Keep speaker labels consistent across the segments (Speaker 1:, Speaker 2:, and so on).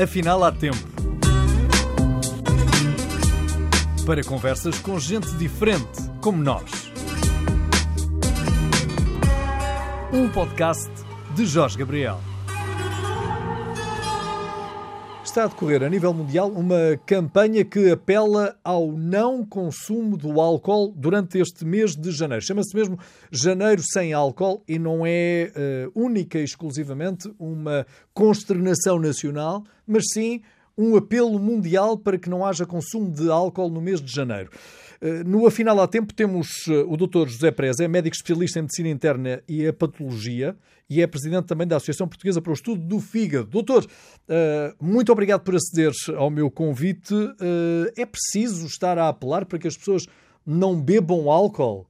Speaker 1: Afinal, há tempo. Para conversas com gente diferente, como nós. Um podcast de Jorge Gabriel. Está a decorrer a nível mundial uma campanha que apela ao não consumo do álcool durante este mês de janeiro. Chama-se mesmo Janeiro Sem Álcool e não é uh, única e exclusivamente uma consternação nacional, mas sim um apelo mundial para que não haja consumo de álcool no mês de janeiro. Eh, no Afinal há Tempo temos eh, o Dr. José Preza, é médico especialista em medicina interna e a patologia e é presidente também da Associação Portuguesa para o Estudo do Fígado. Doutor, eh, muito obrigado por aceder ao meu convite. É preciso estar a apelar para que as pessoas não bebam álcool?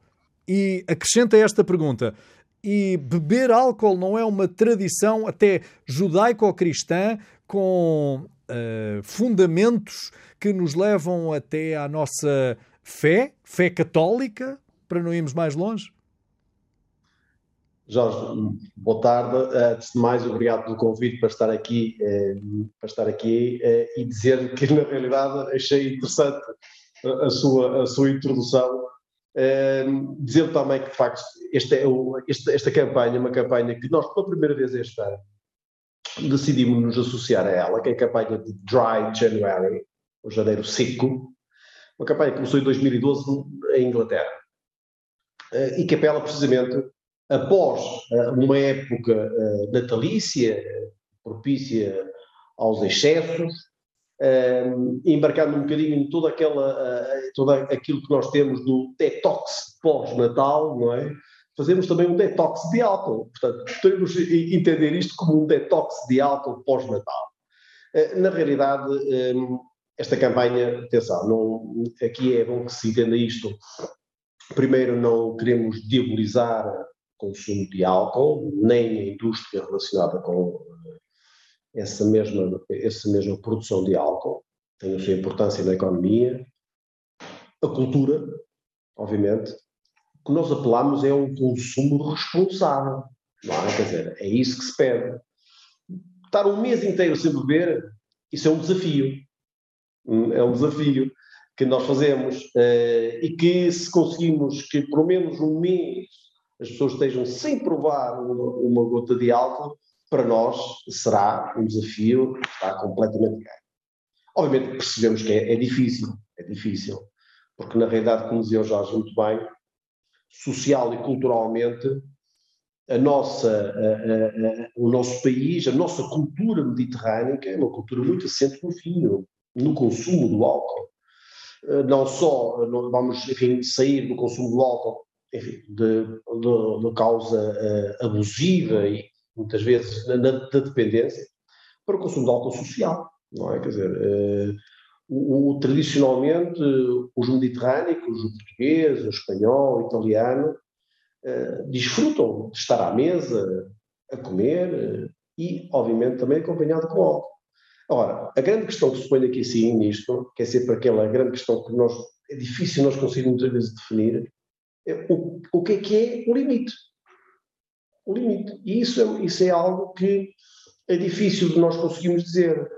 Speaker 1: E acrescenta esta pergunta: e beber álcool não é uma tradição até judaico-cristã com uh, fundamentos que nos levam até à nossa fé, fé católica, para não irmos mais longe?
Speaker 2: Jorge, boa tarde. Antes de mais, obrigado pelo convite para estar aqui, eh, para estar aqui eh, e dizer que, na realidade, achei interessante a sua, a sua introdução. dizer também que, de facto, esta, é esta, esta campanha é uma campanha que nós, pela primeira vez este ano, decidimos nos associar a ela, que é a campanha de Dry January, o janeiro seco, uma campanha que começou em 2012 em Inglaterra, eh, e que apela precisamente após eh, uma época eh, natalícia, propícia aos excessos, embarcando um bocadinho em toda aquela, todo aquilo que nós temos do detox pós-natal, não é? fazemos também um detox de álcool. Portanto, podemos entender isto como um detox de álcool pós-natal. Eh, na realidade, ehm, esta campanha, atenção, não, aqui é bom que se entenda isto. Primeiro, não queremos diabolizar consumo de álcool, nem a indústria relacionada com eh, essa mesma, essa mesma produção de álcool. Tem a sua importância na economia. A cultura, obviamente, que nós apelamos é um consumo responsável. Não é? Quer dizer, é isso que se pede. Estar um mês inteiro sem beber, isso é um desafio. Hum, é um desafio que nós fazemos uh, e que se conseguimos que por menos um mês as pessoas estejam sem provar uma, uma gota de álcool, para nós será um desafio que está completamente ganho. Obviamente percebemos que é, é, difícil, é difícil, porque na realidade, como dizia o Jorge muito bem, social e culturalmente, a nossa, a, a, o nosso país, a nossa cultura mediterrânica é uma cultura muito assente no vinho, no consumo do álcool. Eh, não só vamos enfim, sair do consumo do álcool enfim, de, de, de causa uh, abusiva e muitas vezes da, dependência, para o consumo de álcool social, não é? Quer dizer, uh, o, o, tradicionalmente, os mediterrânicos, o português, o espanhol, o italiano, uh, desfrutam de estar à mesa, a comer e, obviamente, também acompanhado com álcool. Ora, a grande questão que se põe aqui sim nisto, que é sempre aquela grande questão que nós, é difícil nós conseguirmos muitas vezes definir, o, o que é que é o limite. O limite. E isso é, isso é algo que é difícil de nós conseguirmos dizer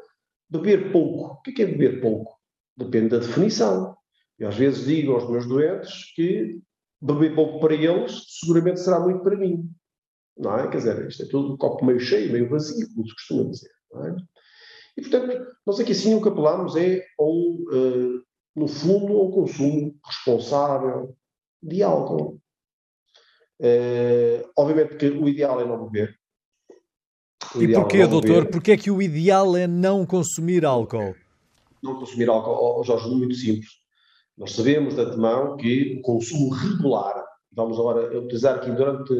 Speaker 2: Beber pouco. O que é, é beber pouco? Depende da definição. Eu às vezes digo aos meus doentes que beber pouco para eles seguramente será muito para mim. Não é? Quer dizer, isto é tudo um copo meio cheio, meio vazio, como se costuma dizer. É? E, portanto, nós aqui sim o que apelamos é, um, uh, no fundo, ao consumo responsável de álcool. Uh, obviamente que o ideal é não beber,
Speaker 1: e porquê, doutor? Porquê é que o ideal é não consumir álcool?
Speaker 2: Não consumir álcool, oh, Jorge, muito simples. Nós sabemos de antemão que o consumo regular, vamos agora utilizar aqui durante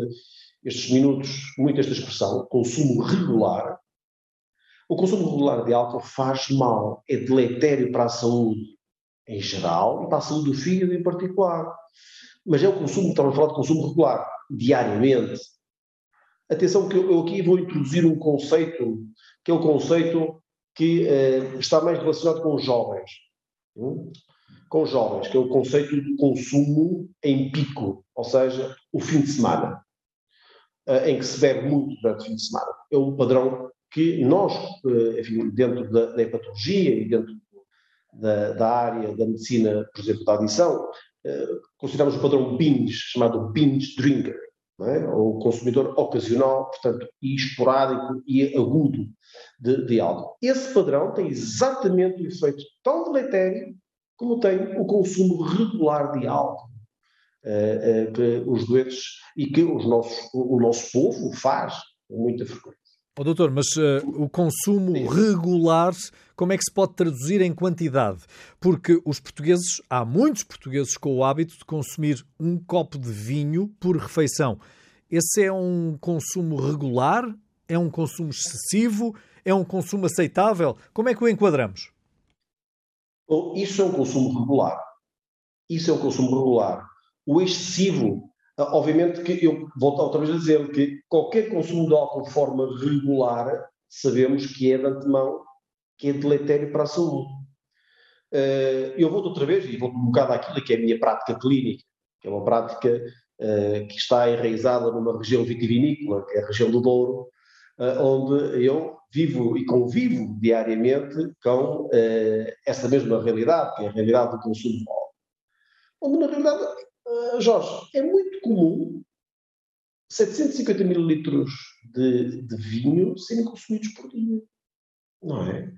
Speaker 2: estes minutos muito esta expressão, consumo regular, o consumo regular de álcool faz mal, é deletério para a saúde em geral e para a saúde do fígado em particular. Mas é o consumo, estamos a falar de consumo regular, diariamente, Atenção que eu aqui vou introduzir um conceito, que é o conceito que uh, está mais relacionado com os jovens. Hum? Com os jovens, que é o conceito de consumo em pico, ou seja, o fim de semana, uh, em que se bebe muito durante o fim de semana. É um padrão que nós, eh, enfim, dentro da, da hepatologia e dentro da, da, área da medicina, por exemplo, da adição, eh, consideramos o padrão BINDS, chamado binge drinker, é? ou consumidor ocasional, portanto, e esporádico e agudo de, de álcool. Esse padrão tem exatamente o efeito tão deletério como tem o consumo regular de álcool. Uh, uh, que os doentes e que os nossos, o nosso povo faz com muita frequência.
Speaker 1: Oh, doutor, mas uh, o consumo Sim. regular, como é que se pode traduzir em quantidade? Porque os portugueses, há muitos portugueses com o hábito de consumir um copo de vinho por refeição. Esse é um consumo regular? É um consumo excessivo? É um consumo aceitável? Como é que o enquadramos?
Speaker 2: Bom, isso é um consumo regular. Isso é um consumo regular. O excessivo obviamente que eu volto outra vez a dizer que qualquer consumo de álcool de forma regular sabemos que é de antemão que é deletério para a saúde. Ah, eu volto outra vez e volto um bocado àquilo que é a minha prática clínica, que é uma prática ah, que está enraizada numa região vitivinícola, que é a região do Douro, onde eu vivo e convivo diariamente com essa mesma realidade, que é a realidade do consumo de álcool. Onde, na realidade, ah, Jorge, é muito comum 750 mililitros de, de vinho serem consumidos por dia. Não é?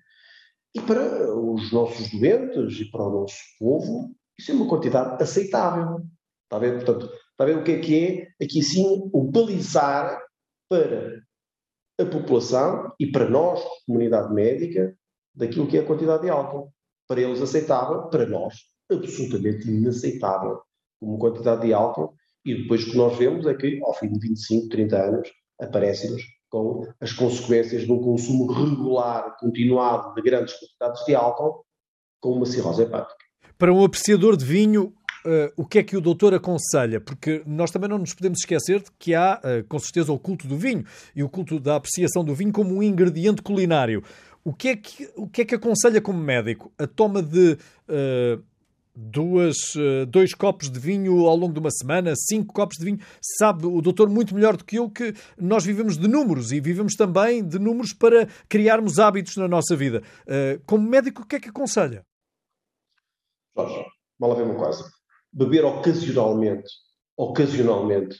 Speaker 2: E para os nossos doentes e para o nosso povo, isso é uma quantidade aceitável. Está a ver? Portanto, está a ver o que é que é, aqui sim, o balizar para a população e para nós, comunidade médica, daquilo que é a quantidade de álcool. Para eles aceitável, para nós, absolutamente inaceitável como quantidade de álcool, e depois o que nós vemos é que, ao fim de 25, 30 anos, aparecem-nos com as consequências de um consumo regular, continuado de grandes quantidades de álcool, com uma cirrose hepática.
Speaker 1: Para um apreciador de vinho, Uh, o que é que o doutor aconselha? Porque nós também não nos podemos esquecer de que há, uh, com certeza, o culto do vinho e o culto da apreciação do vinho como um ingrediente culinário. O que é que, o que, é que aconselha como médico? A toma de uh, duas, eh, dois copos de vinho ao longo de uma semana, cinco copos de vinho. Sabe o doutor muito melhor do que eu que nós vivemos de números e vivemos também de números para criarmos hábitos na nossa vida. Eh, como médico, o que é que aconselha?
Speaker 2: Jorge, mal a ver uma coisa. Beber ocasionalmente, ocasionalmente,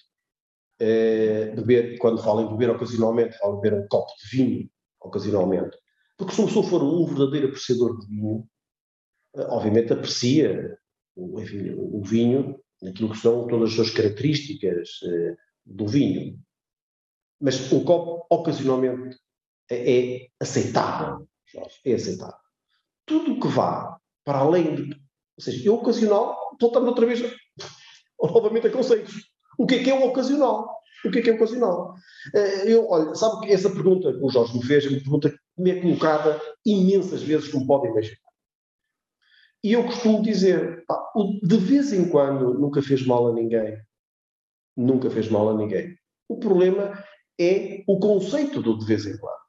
Speaker 2: é, beber, quando falo em beber ocasionalmente, falo beber um copo de vinho ocasionalmente. Porque se uma pessoa for um verdadeiro apreciador de vinho, obviamente aprecia enfim, o vinho naquilo que são todas as suas características uh, do vinho. Mas um copo, ocasionalmente, é, é aceitável, é aceitável. Tudo o que vá para além de. Ou seja, eu ocasional, voltando outra vez novamente a conceitos. O que é que é o ocasional? O que é que é ocasional? Uh, eu, olha, sabe que essa pergunta que o Jorge me fez é uma pergunta que me é colocada imensas vezes, como podem imaginar. E eu costumo dizer, pá, de vez em quando nunca fez mal a ninguém. Nunca fez mal a ninguém. O problema é o conceito do de vez em quando.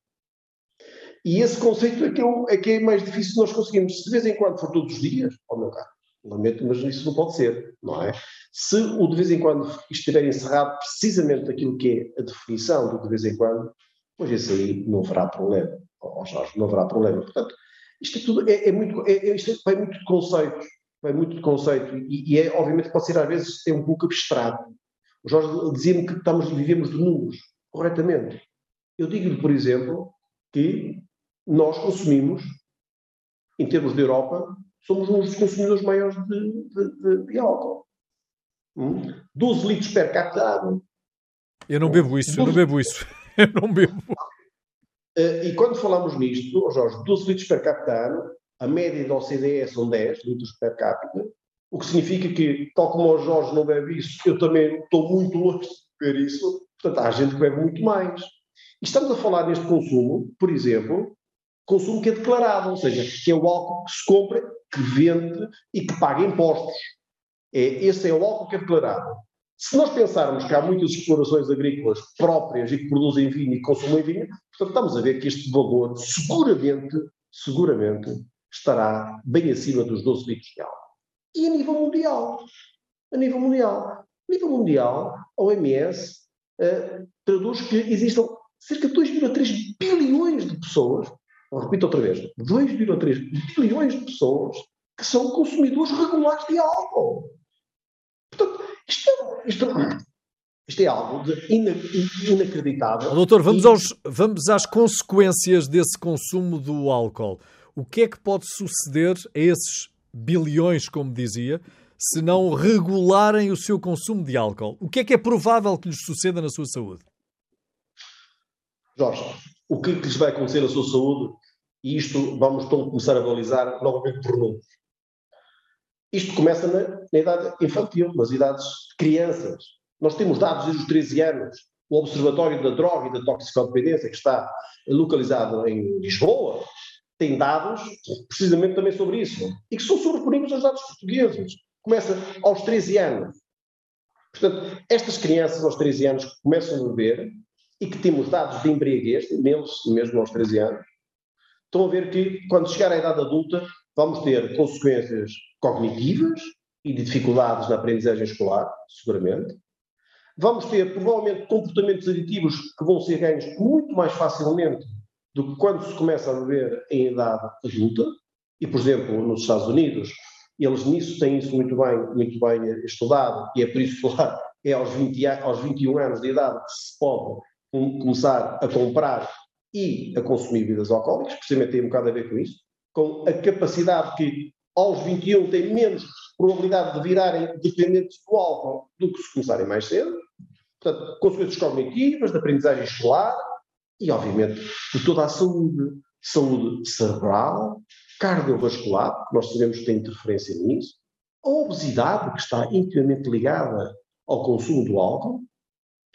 Speaker 2: E esse conceito é que, eu, é, que é mais difícil nós conseguirmos. Se de vez em quando for todos os dias, ao meu caro, lamento, mas isso não pode ser, não é? Se o de vez em quando estiver encerrado precisamente aquilo que é a definição do de vez em quando, pois esse aí não haverá problema. Oh, Jorge, não haverá problema. Portanto, isto é tudo, é, é muito, é, é, isto é, vai muito de conceitos, vai muito de conceito, e, e é, obviamente pode ser às vezes é um pouco abstrato. O Jorge dizia-me que estamos, vivemos de números, corretamente. Eu digo-lhe, por exemplo, que nós consumimos, em termos de Europa, somos um dos consumidores maiores de, de, de, de álcool. Hum? 12 litros per capita
Speaker 1: Eu não bebo isso, 12... eu não bebo isso. Eu não bebo.
Speaker 2: Uh, e quando falamos nisto, oh Jorge, 12 litros per capita ano, a média da OCDE são 10 litros per capita, o que significa que, tal como o Jorge não bebe isso, eu também estou muito longe de beber isso, portanto há gente que bebe muito mais. E estamos a falar neste consumo, por exemplo, consumo que é declarado, ou seja, que é o álcool que se compra, que vende e que paga impostos. É, esse é o álcool que é declarado. Se nós pensarmos que há muitas explorações agrícolas próprias e que produzem vinho e que consomem vinho, portanto, estamos a ver que este valor seguramente, seguramente, estará bem acima dos 12 litros de álcool. E a nível mundial? A nível mundial. A nível mundial, a OMS uh, traduz que existam cerca de 2,3 bilhões bilhões de pessoas, repito outra vez, 2,3 bilhões de pessoas que são consumidores regulares de álcool. Isto é, isto, isto é algo de inacreditável.
Speaker 1: Doutor, vamos, aos, vamos às consequências desse consumo do álcool. O que é que pode suceder a esses bilhões, como dizia, se não regularem o seu consumo de álcool? O que é que é provável que lhes suceda na sua saúde?
Speaker 2: Jorge, o que, lhes vai acontecer na sua saúde, e isto vamos então começar a analisar novamente por números. Isto começa na, na, idade infantil, nas idades de crianças. Nós temos dados desde os 13 anos. O Observatório da Droga e da Toxicodependência, que está localizado em Lisboa, tem dados precisamente também sobre isso. E que são sobreponentes aos dados portugueses. Começa aos 13 anos. Portanto, estas crianças aos 13 anos que começam a beber e que temos dados de embriaguez, neles mesmo aos 13 anos, estão a ver que quando chegar à idade adulta vamos ter consequências cognitivas e de dificuldades na aprendizagem escolar, seguramente. Vamos ter provavelmente comportamentos aditivos que vão ser ganhos muito mais facilmente do que quando se começa a beber em idade adulta. E, por exemplo, nos Estados Unidos, eles nisso têm isso muito bem, muito bem estudado, e é por isso que lá é aos, 20, aos 21 anos de idade que se pode começar a comprar e a consumir bebidas alcoólicas, precisamente tem um bocado a ver com isso, com a capacidade que aos 21 têm menos probabilidade de virarem dependentes do álcool do que se começarem mais cedo. Portanto, consequências cognitivas, de aprendizagem escolar e, obviamente, de toda a saúde. Saúde cerebral, cardiovascular, que nós sabemos que tem interferência nisso, a obesidade, que está intimamente ligada ao consumo do álcool,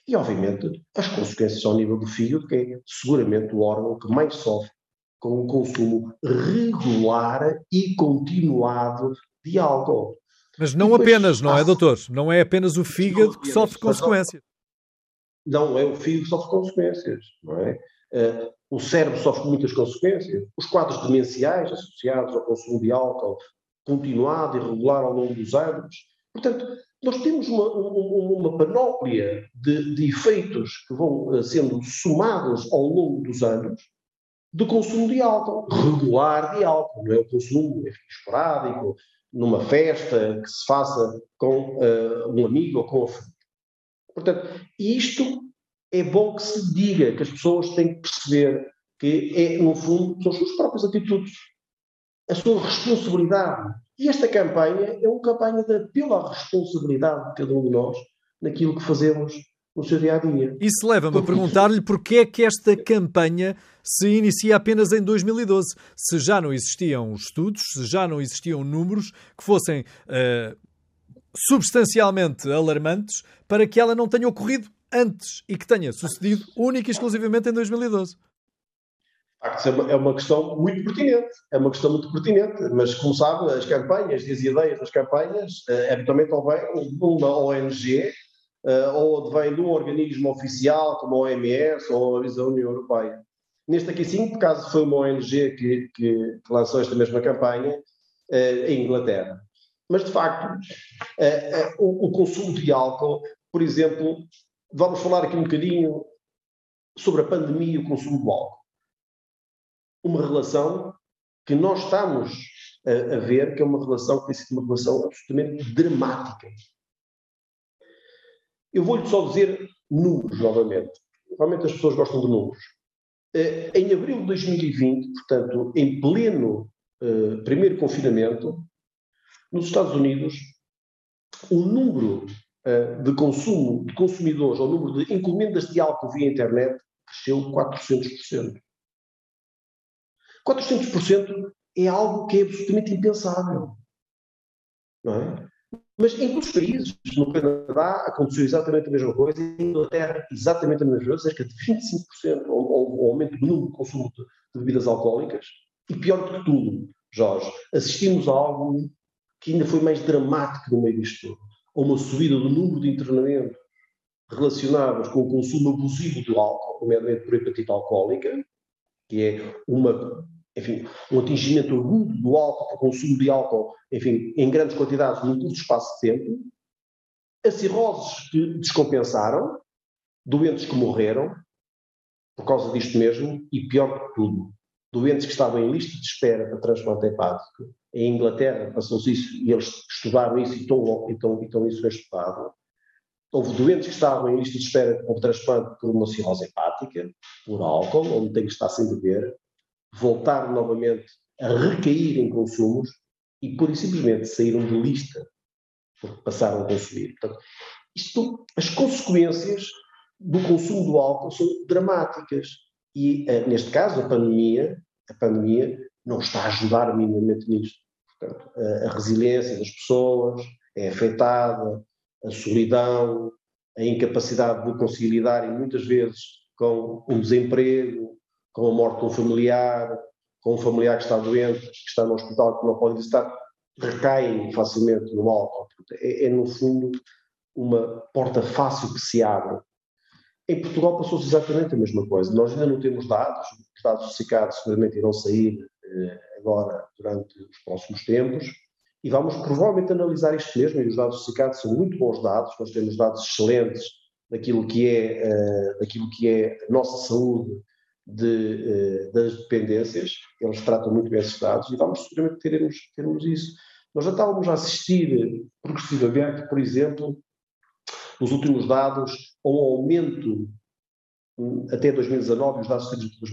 Speaker 2: e, obviamente, as consequências ao nível do fígado, que é seguramente o órgão que mais sofre com o consumo regular e continuado de álcool.
Speaker 1: Mas não apenas, não é, doutor? Não é apenas o fígado que sofre consequências.
Speaker 2: Não, é o fígado que sofre consequências, não é? Uh, o cérebro sofre muitas consequências. Os quadros demenciais associados ao consumo de álcool continuado e regular ao longo dos anos. Portanto, nós temos uma, uma, uma panóplia de, de, efeitos que vão uh, sendo somados ao longo dos anos do consumo de álcool, regular de álcool, não é o consumo esporádico, numa festa que se faça com uh, um amigo ou com a família. Portanto, isto é bom que se diga, que as pessoas têm que perceber que é, no fundo, são as suas próprias atitudes, a sua responsabilidade e esta campanha é uma campanha de responsabilidade de cada um de nós naquilo que fazemos no seu dia a dia.
Speaker 1: Isso leva-me a perguntar-lhe porque é que esta campanha se inicia apenas em 2012, se já não existiam estudos, se já não existiam números que fossem uh, substancialmente alarmantes para que ela não tenha ocorrido antes e que tenha sucedido única e exclusivamente em 2012
Speaker 2: facto, é uma questão muito pertinente. É uma questão muito pertinente. Mas, como sabe, as campanhas e as ideias das campanhas uh, habitualmente ou vêm de uma ONG uh, ou vêm de um organismo oficial, como a OMS ou a União Europeia. Neste aqui, sim, por caso foi uma ONG que, que, lançou esta mesma campanha uh, em Inglaterra. Mas, de facto, o, o consumo de álcool, por exemplo, vamos falar aqui um bocadinho sobre a pandemia e o consumo do álcool uma relação que nós estamos a, a ver que é uma relação que tem sido uma relação absolutamente dramática. Eu vou-lhe só dizer números novamente. Normalmente as pessoas gostam de números. Uh, em abril de 2020, portanto, em pleno uh, primeiro confinamento, nos Estados Unidos, o número uh, de consumo de consumidores, ou o número de encomendas de álcool via internet, cresceu 400%. 400% é algo que é absolutamente impensável. Não é? Mas em todos os países, no Canadá aconteceu exatamente a mesma coisa, em Inglaterra exatamente a mesma coisa, cerca de 25% o aumento do número de consumo de, de bebidas alcoólicas. E pior do que tudo, Jorge, assistimos a algo que ainda foi mais dramático no meio disto tudo. A uma subida do número de internamentos relacionados com o consumo abusivo do álcool, nomeadamente por hepatite alcoólica, que é uma enfim, um atingimento agudo do álcool, consumo de álcool, enfim, em grandes quantidades num curto espaço de tempo, a cirroses que descompensaram, doentes que morreram, por causa disto mesmo, e pior que tudo, doentes que estavam em lista de espera para transplante hepático. Em Inglaterra passou-se isso e eles estudaram isso e estão, então, então isso é estudado. Houve doentes que estavam em lista de espera para transplante por uma cirrose hepática, por álcool, onde tem que estar sem beber, voltaram novamente a recair em consumos e, pura e simplesmente, saíram de lista porque passaram a consumir. Portanto, isto, as consequências do consumo do álcool são dramáticas. E, uh, neste caso, a pandemia, a pandemia não está a ajudar minimamente nisto. Portanto, a, a resiliência das pessoas é afetada, a solidão, a incapacidade de conseguir lidar, e muitas vezes, com o desemprego, com a morte de um familiar, com um familiar que está doente, que está no hospital, que não pode visitar, recaem facilmente no álcool. É, é, no fundo, uma porta fácil que se abre em Portugal passou-se exatamente a mesma coisa. Nós ainda não temos dados, os dados associados seguramente irão sair eh, agora durante os próximos tempos, e vamos provavelmente analisar isto mesmo, e os dados associados são muito bons dados, nós temos dados excelentes daquilo que é, uh, daquilo que é a nossa saúde de, uh, das dependências, eles tratam muito bem esses dados, e vamos seguramente termos, termos isso. Nós já estávamos a assistir progressivamente, por exemplo, nos últimos dados, um aumento hum, até 2019, os dados dos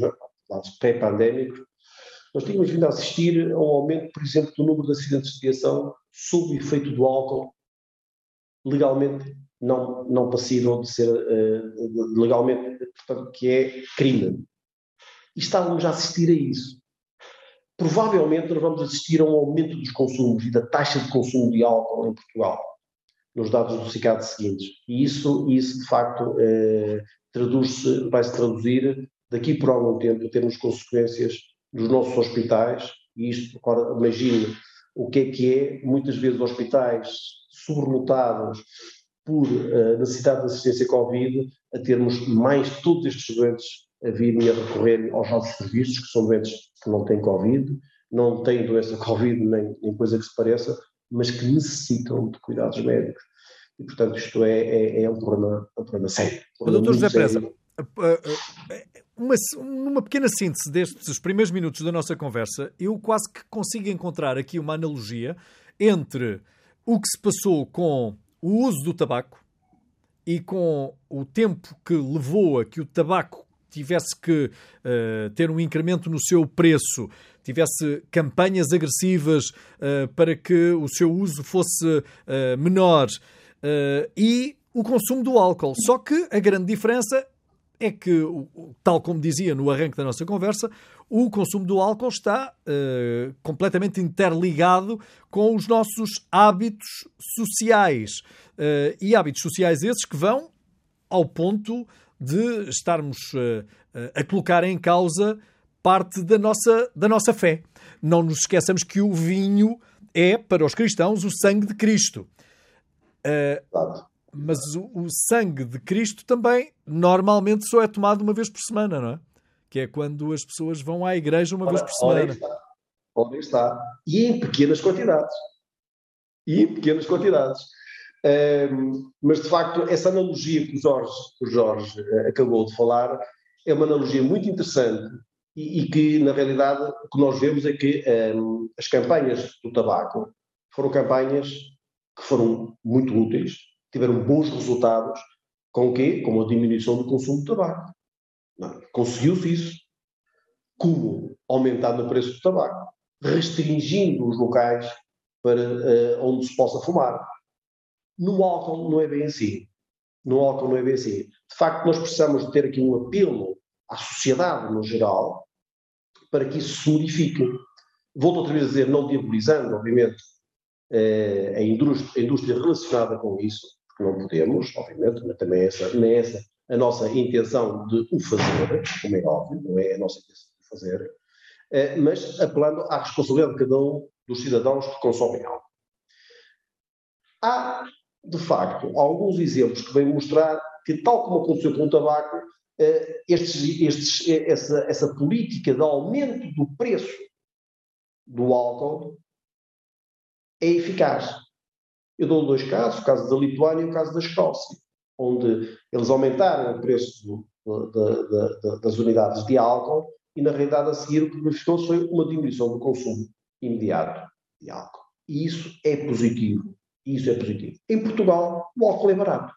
Speaker 2: dados pré-pandémicos, nós tínhamos vindo a assistir a um aumento, por exemplo, do número de acidentes de viação sob efeito do álcool, legalmente não, não passível de ser uh, legalmente, portanto, que é crime. E estávamos a assistir a isso. Provavelmente nós vamos assistir a um aumento dos consumos e da taxa de consumo de álcool em Portugal nos dados do CICAD seguintes. E isso, isso de facto, eh, traduz-se, vai-se traduzir daqui por algum tempo, termos consequências nos nossos hospitais, e isto, agora imagine o que é que é, muitas vezes hospitais sobrelotados por uh, necessidade de assistência Covid, a termos mais todos estes doentes a virem a recorrer aos nossos serviços, que são doentes que não têm Covid, não têm doença Covid nem, nem coisa que se pareça, mas que necessitam de cuidados médicos. E, portanto, isto é, é, é um, problema, um problema sério. Um
Speaker 1: Doutor José Presa, uma, numa pequena síntese destes primeiros minutos da nossa conversa, eu quase que consigo encontrar aqui uma analogia entre o que se passou com o uso do tabaco e com o tempo que levou a que o tabaco tivesse que uh, ter um incremento no seu preço, tivesse campanhas agressivas uh, para que o seu uso fosse uh, menor e o consumo do álcool. Só que a grande diferença é que, tal como dizia no arranque da nossa conversa, o consumo do álcool está uh, completamente interligado com os nossos hábitos sociais. Uh, e hábitos sociais esses que vão ao ponto de estarmos uh, a colocar em causa parte da nossa, da nossa fé. Não nos esqueçamos que o vinho é, para os cristãos, o sangue de Cristo. Uh, mas o, o, sangue de Cristo também normalmente só é tomado uma vez por semana, não é? Que é quando as pessoas vão à igreja uma ora, vez por semana. Ora
Speaker 2: está. Ora está. E em pequenas quantidades. E em pequenas quantidades. Um, mas de facto, essa analogia que o Jorge, o Jorge uh, acabou de falar é uma analogia muito interessante e, e, que, na realidade, o que nós vemos é que um, as campanhas do tabaco foram campanhas que foram muito úteis, tiveram bons resultados, com o quê? Com a diminuição do consumo de tabaco. Conseguiu-se isso. Como? Aumentando o preço do tabaco, restringindo os locais para uh, onde se possa fumar. No álcool não é bem assim. No álcool não é bem assim. De facto, nós precisamos de ter aqui um apelo à sociedade no geral para que isso se modifique. Volto outra vez a dizer, não diabolizando, obviamente, eh, a indústria, a indústria relacionada com isso, porque não podemos, obviamente, mas também é essa, nem é essa a nossa intenção de o fazer, como é óbvio, não é a nossa intenção de o fazer, eh, mas apelando à responsabilidade de cada um dos cidadãos que consomem algo. Há, de facto, alguns exemplos que vêm mostrar que, tal como aconteceu com o tabaco, eh, estes, estes, essa, essa política de aumento do preço do álcool é eficaz. Eu dou dois casos, o caso da Lituânia e o caso da Escócia. onde eles aumentaram o preço do, das unidades de álcool e, na realidade, a seguir o que verificou foi uma diminuição do consumo imediato de álcool. E isso é positivo. Isso é positivo. Em Portugal, o álcool é barato.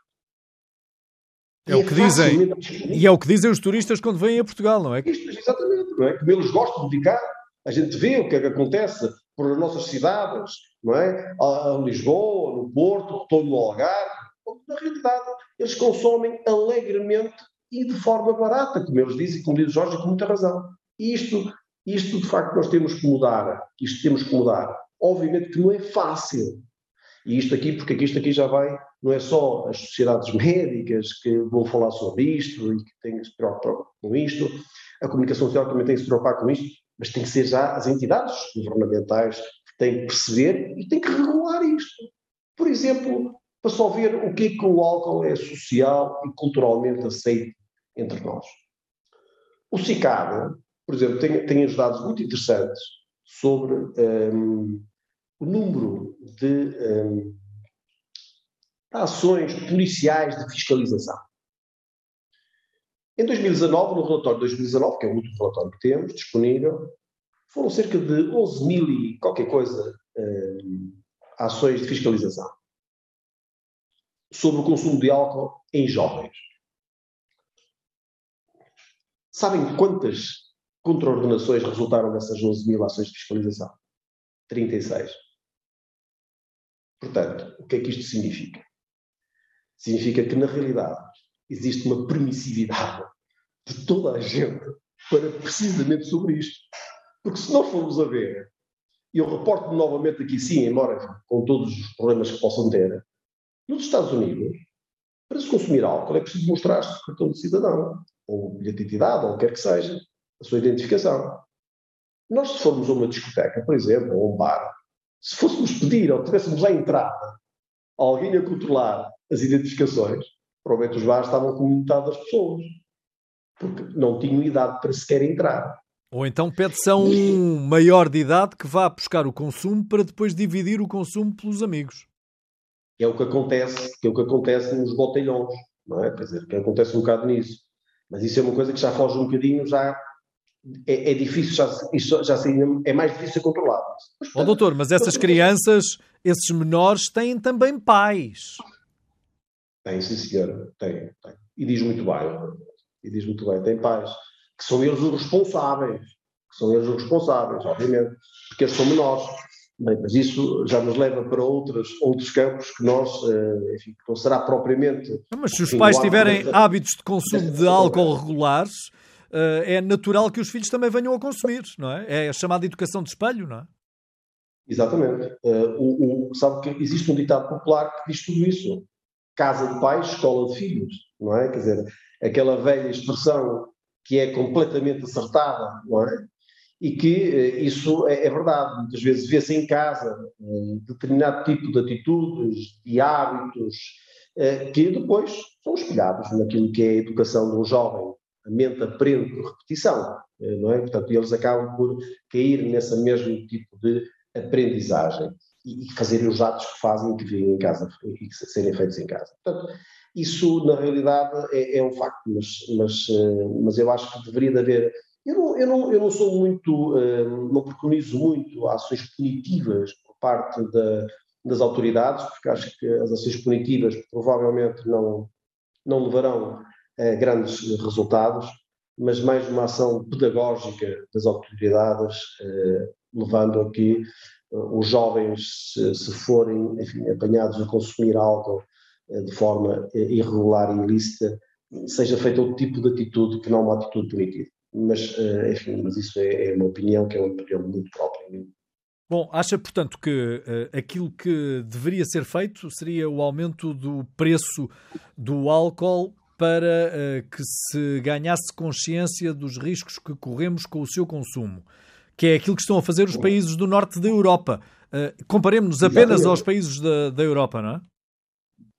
Speaker 1: É, o que é dizem. E é o que dizem os turistas quando vêm a Portugal, não é?
Speaker 2: Isto, exatamente, não é? Como eles gostam de ficar, a gente vê o que é que acontece por as nossas cidades, não é? A, Lisboa, no Porto, todo no Algarve. Na realidade, eles consomem alegremente e de forma barata, como eles dizem, como diz o Jorge, com muita razão. E isto, isto, de facto, nós temos que mudar. Isto temos que mudar. Obviamente que não é fácil. E isto aqui, porque isto aqui já vai, não é só as sociedades médicas que vão falar sobre isto e que têm que se preocupar com isto, a comunicação social também tem que se preocupar com isto, mas tem que ser já as entidades governamentais que têm que perceber e têm que regular isto. Por exemplo, para só ver o que é que o álcool é social e culturalmente aceito entre nós. O CICAD, por exemplo, tem, tem ajudado muito interessantes sobre um, o número de um, ações policiais de fiscalização. Em 2019, no relatório de 2019, que é o último relatório que temos disponível, foram cerca de 11 mil e qualquer coisa um, ações de fiscalização sobre o consumo de álcool em jovens. Sabem quantas contraordenações resultaram dessas 11 mil ações de fiscalização? 36. Portanto, o que é que isto significa? Significa que, na realidade, existe uma permissividade de toda a gente para precisamente sobre isto. Porque se nós formos a ver, e eu reporto novamente aqui sim, embora com todos os problemas que possam ter, nos Estados Unidos, para se consumir álcool é preciso mostrar-se cartão de cidadão, ou bilhete de identidade, ou o que quer que seja, a sua identificação. Nós, se formos a uma discoteca, por exemplo, ou a um bar, se fôssemos pedir ou tivéssemos à entrada alguém a controlar as identificações, provavelmente os bares estavam com metade das pessoas, porque não tinham idade para sequer entrar.
Speaker 1: Ou então pede-se a um maior de idade que vá buscar o consumo para depois dividir o consumo pelos amigos.
Speaker 2: É o que acontece, que é o que acontece nos botelhões, não é? Quer dizer, que acontece um bocado nisso. Mas isso é uma coisa que já foge um bocadinho, já é, é difícil, já, isso já é mais difícil controlar.
Speaker 1: Mas, oh, doutor, mas essas crianças, esses menores, têm também pais.
Speaker 2: Tem, sim, senhora, tem, tem. E diz muito bem, e diz muito bem, tem pais, que são eles os responsáveis, que são eles os responsáveis, obviamente, porque eles são menores. Bem, mas isso já nos leva para outros, outros campos que nós, eh, enfim, que não será propriamente.
Speaker 1: Mas se os pais tiverem hábitos de consumo de álcool regulares, é natural que os filhos também venham a consumir, não é? É a chamada educação de espelho, não é?
Speaker 2: Exatamente. Uh, o, o, sabe que existe um ditado popular que diz tudo isso. Casa de pais, escola de filhos, não é? Quer dizer, aquela velha expressão que é completamente acertada, não é? E que uh, isso é, é, verdade. Muitas vezes vê-se em casa uh, determinado tipo de atitudes, de hábitos, que depois são espelhados naquilo que é a educação de um jovem a mente aprende por repetição, eh, não é? Portanto, eles acabam por cair nesse mesmo tipo de aprendizagem e fazerem os atos que fazem que vêm em casa e que serem feitos em casa. Portanto, isso na realidade é, é um facto, mas, mas, eh, mas eu acho que deveria haver. Eu não, eu não, eu não sou muito, eh, não preconizo muito ações punitivas por parte da, das autoridades, porque acho que as ações punitivas provavelmente não, não levarão grandes resultados, mas mais uma ação pedagógica das autoridades, eh, levando a que eh, os jovens, se, forem enfim, apanhados a consumir álcool eh, de forma irregular e ilícita, seja feito outro tipo de atitude que não uma atitude punitiva. Mas, enfim, mas isso é, é uma opinião que é uma opinião muito própria.
Speaker 1: Bom, acha, portanto, que uh, aquilo que deveria ser feito seria o aumento do preço do álcool para uh, que se ganhasse consciência dos riscos que corremos com o seu consumo, que é aquilo que estão a fazer os países do norte da Europa. Uh, Comparemos-nos apenas aos países da, da Europa, não é?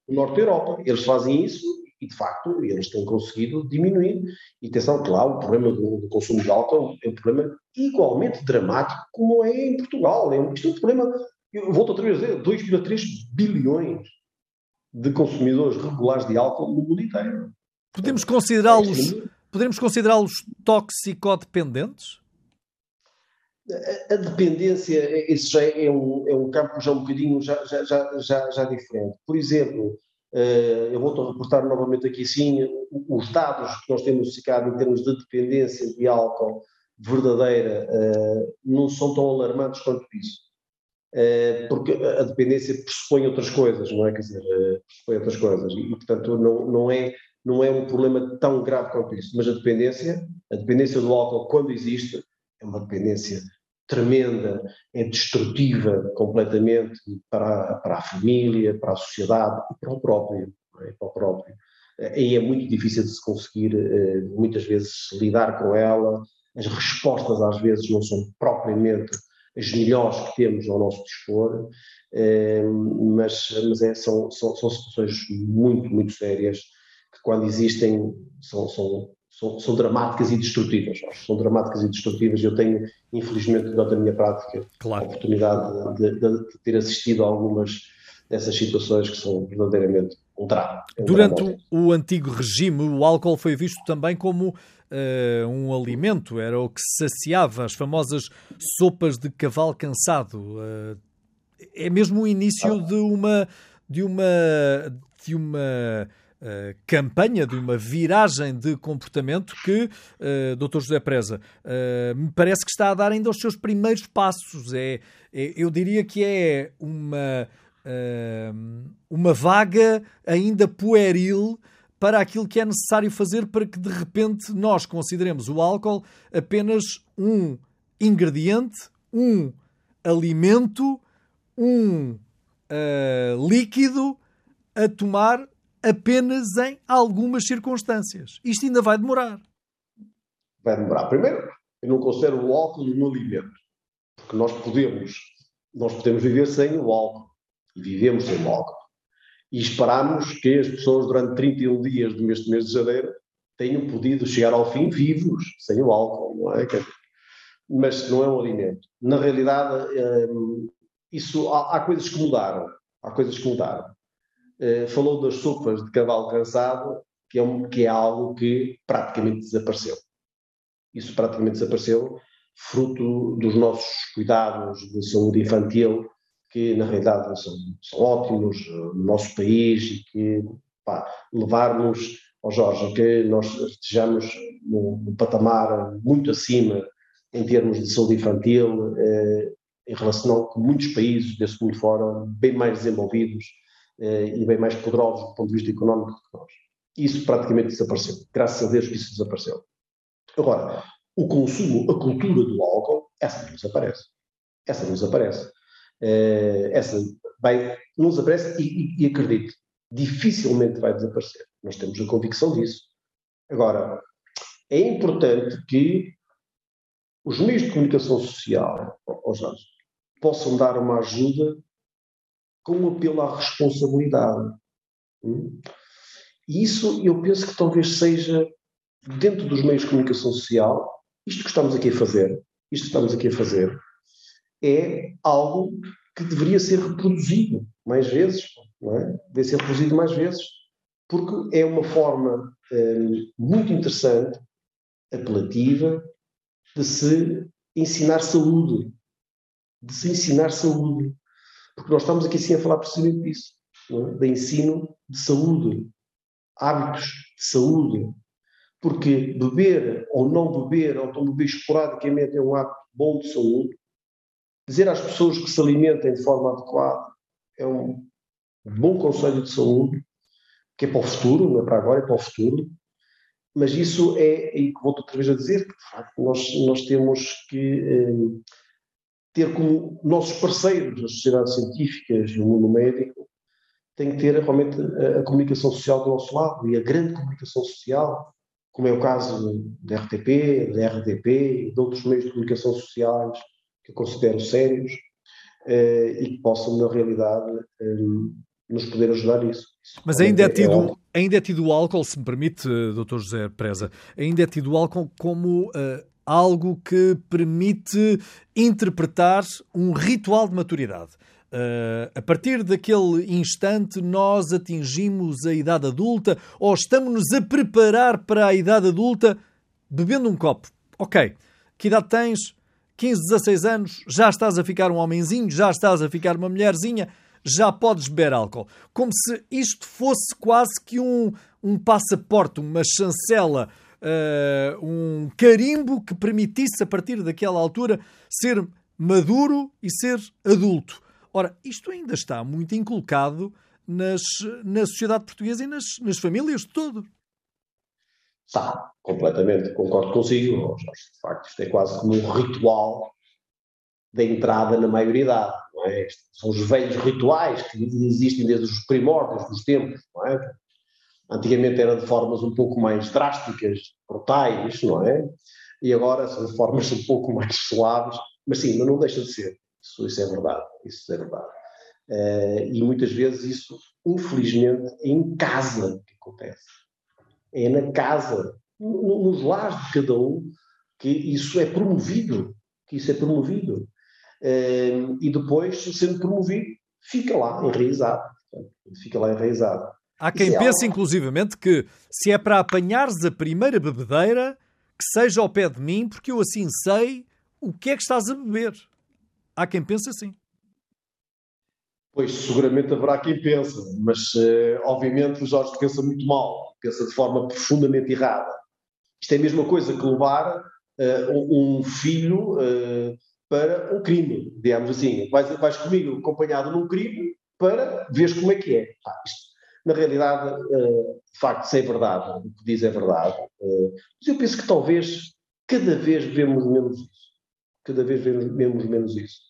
Speaker 2: O norte da Europa, eles fazem isso e, de facto, eles têm conseguido diminuir. E atenção, claro, o problema do, do, consumo de álcool é um problema igualmente dramático como é em Portugal. É um, isto é um problema, eu volto outra vez a dizer, 2,3 bilhões de consumidores regulares de álcool no mundo inteiro.
Speaker 1: Podemos considerá-los podemos considerá-los toxicodependentes?
Speaker 2: A, a dependência, isso já é um, é um campo já um bocadinho já, já, já, já, diferente. Por exemplo, uh, eu volto a reportar novamente aqui sim, os dados que nós temos ficado em termos de dependência de álcool verdadeira uh, não são tão alarmantes quanto isso. Uh, porque a dependência pressupõe outras coisas, não é? Quer dizer, pressupõe outras coisas. E, portanto, não, não, é, não é um problema tão grave quanto isso. Mas a dependência, a dependência do álcool, quando existe, é uma dependência tremenda, é destrutiva completamente para, para a família, para a sociedade e para o próprio. É? Para o próprio. E é muito difícil de se conseguir, eh, muitas vezes, lidar com ela. As respostas, às vezes, não são propriamente as melhores que temos ao nosso dispor, eh, mas, mas é, são, são, são situações muito, muito sérias que, quando existem, são, são são, são, dramáticas e destrutivas. São dramáticas e destrutivas. Eu tenho, infelizmente, durante a minha prática, claro. a oportunidade de, de, de, ter assistido a algumas dessas situações que são verdadeiramente um drama.
Speaker 1: Um durante drama. o antigo regime, o álcool foi visto também como uh, um alimento, era o que saciava as famosas sopas de cavalo cansado. Uh, é mesmo o início de uma de uma de uma uh, campanha, de uma viragem de comportamento que uh, Dr. José Preza uh, me parece que está a dar ainda os seus primeiros passos. É, é eu diria que é uma, uma vaga ainda pueril para aquilo que é necessário fazer para que de repente nós consideremos o álcool apenas um ingrediente, um alimento, um uh, líquido a tomar apenas em algumas circunstâncias. Isto ainda vai demorar.
Speaker 2: Vai demorar. Primeiro, eu não considero o álcool um alimento, porque nós podemos, nós podemos viver sem o álcool e vivemos sem o álcool. E esperamos que as pessoas durante 31 dias do mês, mês de janeiro tenham podido chegar ao fim vivos, sem o álcool, não é? Mas não é um alimento. Na realidade, hum, isso, há, há coisas que mudaram. Há coisas que mudaram. Eh, falou das sopas de cavalo cansado, que é, um, que é algo que praticamente desapareceu. Isso praticamente desapareceu, fruto dos nossos cuidados de saúde infantil, que na realidade são, são ótimos eh, no nosso país e que levar-nos, ao Jorge, que nós estejamos num, patamar muito acima em termos de saúde infantil, eh, em relação com muitos países desse mundo fora, bem mais desenvolvidos, eh, e bem mais poderosos do ponto de vista económico que nós. Isso praticamente desapareceu. Graças a Deus que isso desapareceu. Agora, o consumo, a cultura do álcool, essa não desaparece. Essa não desaparece. Eh, essa vai, não desaparece e, e, e acredito, dificilmente vai desaparecer. Nós temos a convicção disso. Agora, é importante que os meios de comunicação social, aos anos, possam dar uma ajuda com apelo à responsabilidade. Hum? E isso eu penso que talvez seja, dentro dos meios de comunicação social, isto que estamos aqui a fazer, isto que estamos aqui a fazer, é algo que deveria ser reproduzido mais vezes, não é? Deve ser reproduzido mais vezes, porque é uma forma hum, muito interessante, apelativa, de se ensinar saúde. De se ensinar saúde. Porque nós estamos aqui sim a falar precisamente disso, é? de ensino de saúde, hábitos de saúde. Porque beber ou não beber, ou esporadicamente é um hábito bom de saúde. Dizer às pessoas que se alimentem de forma adequada é um bom conselho de saúde, que é para o futuro, não é para agora, é para o futuro. Mas isso é, e volto outra vez a dizer, que de facto nós, nós temos que eh, ter como nossos parceiros as sociedades científicas e o mundo médico, tem que ter realmente a, a, comunicação social do nosso lado e a grande comunicação social, como é o caso da RTP, da RDP e de outros meios de comunicação sociais que considero sérios eh, e que possam, na realidade, eh, nos poder ajudar nisso.
Speaker 1: Mas ainda é, é tido, ainda é tido o álcool, se me permite, Dr. José Preza, ainda é tido o álcool como uh, algo que permite interpretar um ritual de maturidade. Uh, a partir daquele instante, nós atingimos a idade adulta ou estamos-nos a preparar para a idade adulta bebendo um copo. Ok, que idade tens? 15, 16 anos, já estás a ficar um homenzinho, já estás a ficar uma mulherzinha, já podes beber álcool. Como se isto fosse quase que um, um passaporte, uma chancela, uh, um carimbo que permitisse, a partir daquela altura, ser maduro e ser adulto. Ora, isto ainda está muito inculcado nas, na sociedade portuguesa e nas, nas famílias de todo.
Speaker 2: Está, completamente, concordo consigo. De facto, isto é quase como um ritual da entrada na maioridade. Não é? São os velhos rituais que existem desde os primórdios dos tempos. Não é? Antigamente era de formas um pouco mais drásticas, brutais, não é? E agora são de formas um pouco mais suaves, mas sim, mas não deixa de ser. Isso, isso é verdade. Isso é verdade. Uh, e muitas vezes isso, infelizmente, é em casa que acontece. É na casa, nos lares de cada um, que isso é promovido. Que isso é promovido. E depois, sendo promovido, fica lá enraizado. Fica lá enraizado.
Speaker 1: Há quem é pense, inclusivamente, que se é para apanhares a primeira bebedeira, que seja ao pé de mim, porque eu assim sei o que é que estás a beber. Há quem pense assim.
Speaker 2: Pois, seguramente haverá quem pense, mas uh, obviamente o Jorge pensa muito mal, pensa de forma profundamente errada. Isto é a mesma coisa que levar uh, um filho uh, para um crime, digamos assim. Vais, vais comigo acompanhado num crime para ver como é que é. Isto, na realidade, de facto, isso é verdade, o que diz é verdade. mas eu penso que talvez cada vez vemos menos isso. Cada vez vemos menos isso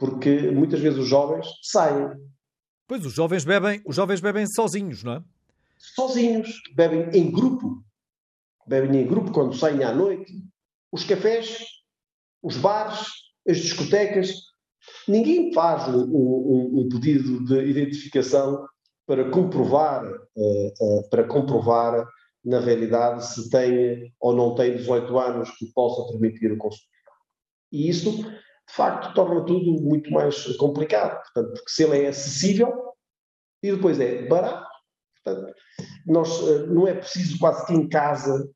Speaker 2: porque muitas vezes os jovens saem.
Speaker 1: Pois os jovens bebem, os jovens bebem sozinhos, não é?
Speaker 2: Sozinhos, bebem em grupo. Bebem em grupo quando saem à noite. Os cafés, os bares, as discotecas. Ninguém faz um, um, um pedido de identificação para comprovar, uh, uh, para comprovar na realidade se tem ou não tem 18 anos que possa permitir o consumo. E isso de facto torna tudo muito mais complicado. Portanto, porque se ele é acessível e depois é barato, portanto, nós, eh, não é preciso quase que em casa.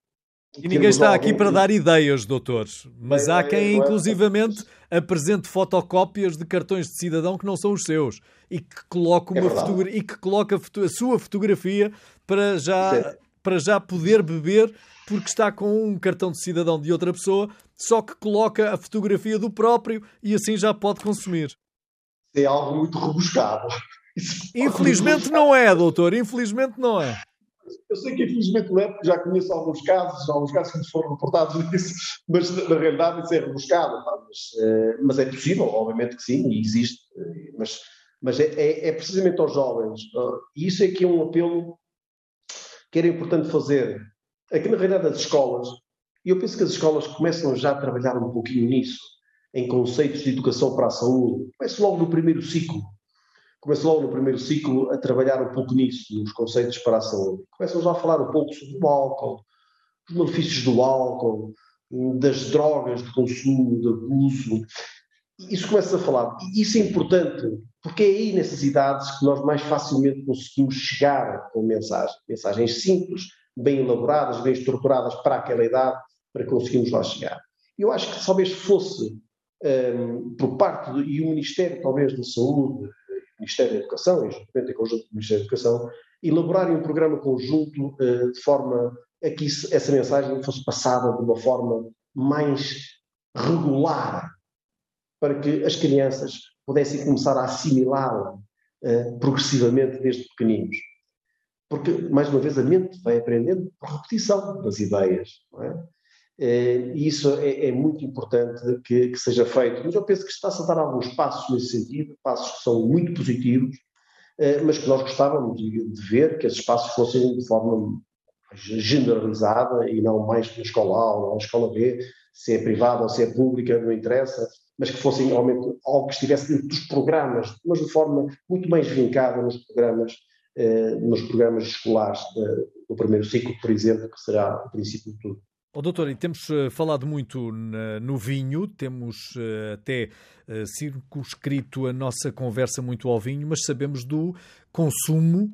Speaker 1: E ninguém está aqui para dar ideias, doutores, mas há quem, é inclusivamente, apresente fotocópias de cartões de cidadão que não são os seus e que coloca, é uma é e que coloca a sua fotografia para já, para já poder beber porque está com um cartão de cidadão de outra pessoa, só que coloca a fotografia do próprio e assim já pode consumir.
Speaker 2: É algo muito rebuscado.
Speaker 1: Infelizmente não é, doutor, infelizmente não é.
Speaker 2: Eu sei que infelizmente não é, porque já conheço alguns casos, alguns casos que nos foram reportados disso, mas na realidade isso é rebuscado. Mas, eh, mas, é possível, obviamente que sim, e existe. Eh, mas, mas é, é, é precisamente aos jovens. E isso é que é um apelo que era importante fazer Aqui na realidade das escolas, e eu penso que as escolas começam já a trabalhar um pouquinho nisso, em conceitos de educação para a saúde. Começa logo no primeiro ciclo. Começa logo no primeiro ciclo a trabalhar um pouco nisso, nos conceitos para a saúde. Começam já a falar um pouco sobre o álcool, os malefícios do álcool, das drogas de consumo, de abuso. Isso começa a falar. E isso é importante, porque é aí nessas idades que nós mais facilmente conseguimos chegar com mensagens. Mensagens simples, bem elaboradas, bem estruturadas para aquela idade, para conseguirmos lá chegar. Eu acho que talvez fosse, um, por parte, do, e o Ministério talvez da Saúde, Ministério da Educação, e juntamente em conjunto com o Ministério da Educação, elaborarem um programa conjunto uh, de forma a que isso, essa mensagem fosse passada de uma forma mais regular, para que as crianças pudessem começar a assimilá-la uh, progressivamente desde pequeninos. Porque, mais uma vez, a mente vai aprendendo por repetição das ideias. É? É, e isso é, é muito importante que, que, seja feito. Mas eu penso que está-se a dar alguns passos nesse sentido, passos que são muito positivos, é, mas que nós gostávamos de, de, ver que esses passos fossem de forma generalizada e não mais na escola A ou na escola B, se é privada ou se é pública, não interessa, mas que fossem realmente algo que estivesse dentro dos programas, mas de forma muito mais vincada nos programas eh, nos programas escolares do primeiro ciclo, por exemplo, que será o princípio de tudo.
Speaker 1: Oh, doutor, e temos uh, falado muito no vinho, temos uh, até circunscrito a nossa conversa muito ao vinho, mas sabemos do consumo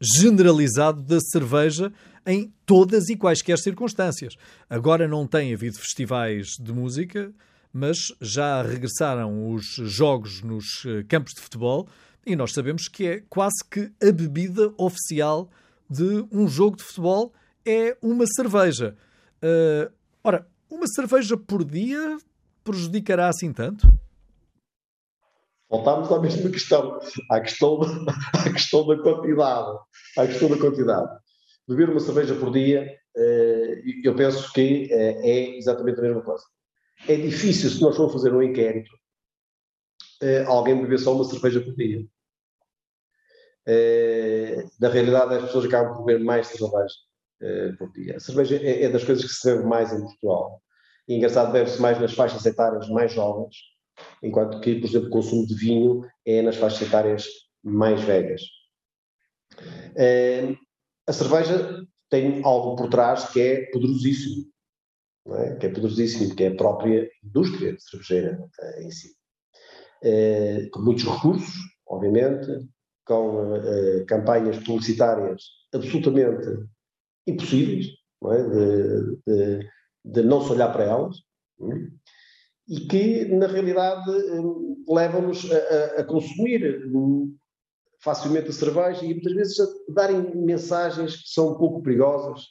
Speaker 1: generalizado da cerveja em todas e quaisquer circunstâncias. Agora não tem havido festivais de música, mas já regressaram os jogos nos campos de futebol e nós sabemos que é quase que a bebida oficial de um jogo de futebol é uma cerveja. Uh, ora, uma cerveja por dia prejudicará assim tanto?
Speaker 2: Voltámos à mesma questão, à questão, à questão da quantidade. À questão da quantidade. Beber uma cerveja por dia, uh, eu penso que uh, é exatamente a mesma coisa. É difícil, se nós formos fazer um inquérito, alguém beber só uma cerveja por dia. na realidade, as pessoas acabam por beber mais cerveja uh, por dia. A cerveja é, é, das coisas que se bebe mais em Portugal. E engraçado, bebe-se mais nas faixas etárias mais jovens, enquanto que, por exemplo, o consumo de vinho é nas faixas etárias mais velhas. A cerveja tem algo por trás que é poderosíssimo, é? que é poderosíssimo, que é a própria indústria cervejeira em si. Uh, com muitos recursos, obviamente, com uh, campanhas publicitárias absolutamente impossíveis, não é? de, de, de, não se olhar para elas, é? e que, na realidade, hum, levam-nos a, a, a, consumir hum, facilmente a cerveja e muitas vezes a darem mensagens que são um pouco perigosas.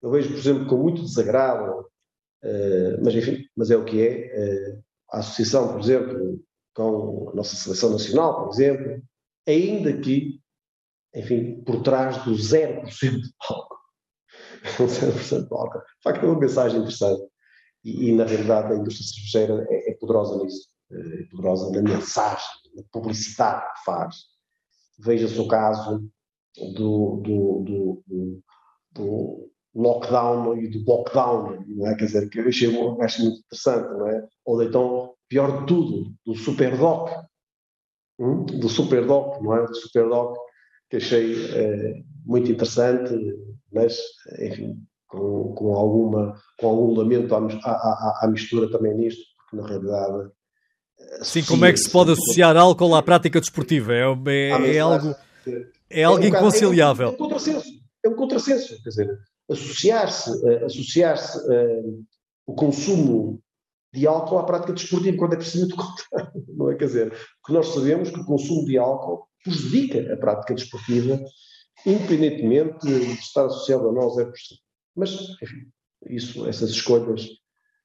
Speaker 2: Eu vejo, por exemplo, com muito desagrado, uh, mas enfim, mas é o que é. Uh, a associação, por exemplo, com a nossa seleção nacional, por exemplo, ainda que, enfim, por trás do 0% de álcool, 100% de álcool. De facto, é uma mensagem interessante. E, e, na realidade, a indústria cervejeira é, é poderosa nisso. É poderosa na mensagem, na publicidade que faz. Veja-se o caso do, do, do, do, do lockdown e do lockdown, não é? Quer dizer, que eu achei, acho muito interessante, não é? Ou então, pior de tudo, do superdoc, hum? do superdoc, não é? Do superdoc, que achei é, muito interessante, mas, enfim, com, com, alguma, com algum lamento à, à, à, mistura também nisto, porque na realidade.
Speaker 1: Sim, como é que se pode associar álcool à prática desportiva? É, é, é algo, é algo é um inconciliável. É um,
Speaker 2: é um contrassenso. É um contrassenso. Quer dizer, associar-se eh, associar uh, o consumo de álcool à prática desportiva, quando é precisamente o contrário, não é? Quer dizer, porque nós sabemos que o consumo de álcool prejudica a prática desportiva independentemente de estar associado a nós, é possível. Mas, enfim, isso, essas escolhas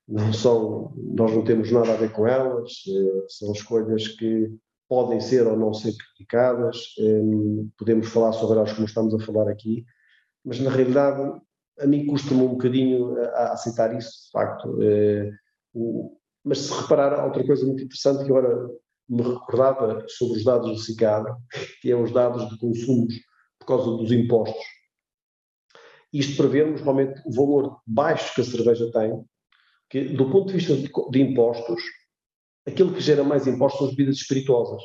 Speaker 2: não são, nós não temos nada a ver com elas, eh, são escolhas que podem ser ou não ser criticadas, eh, podemos falar sobre elas como estamos a falar aqui, mas na realidade a mim custa-me um bocadinho a, aceitar isso, de facto. Mas se reparar, outra coisa muito interessante que agora me recordava sobre os dados do CICAD, que é os dados de consumos por causa dos impostos. Isto para vermos realmente o valor baixo que a cerveja tem, que do ponto de vista de, de impostos, aquilo que gera mais impostos são as bebidas espirituosas.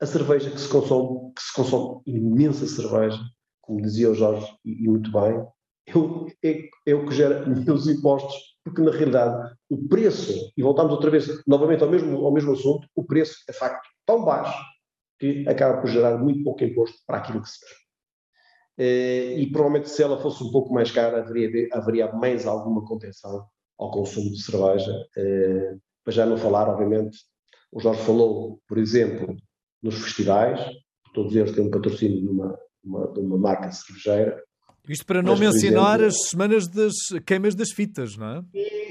Speaker 2: A cerveja que se consome, que se consome imensa cerveja, como dizia o Jorge, e, e muito bem, é, é, é, o que gera menos impostos, porque na realidade o preço, e voltamos outra vez novamente ao mesmo, ao mesmo assunto, o preço é facto tão baixo que acaba por gerar muito pouco imposto para aquilo que se quer. Eh, e provavelmente se ela fosse um pouco mais cara, haveria, haveria mais alguma contenção ao consumo de cerveja. Eh, para já não falar, obviamente, o Jorge falou, por exemplo, nos festivais, todos eles têm um patrocínio de uma, uma, de uma marca cervejeira.
Speaker 1: Isto para não Mas, mencionar exemplo, as semanas das queimas das fitas, não é?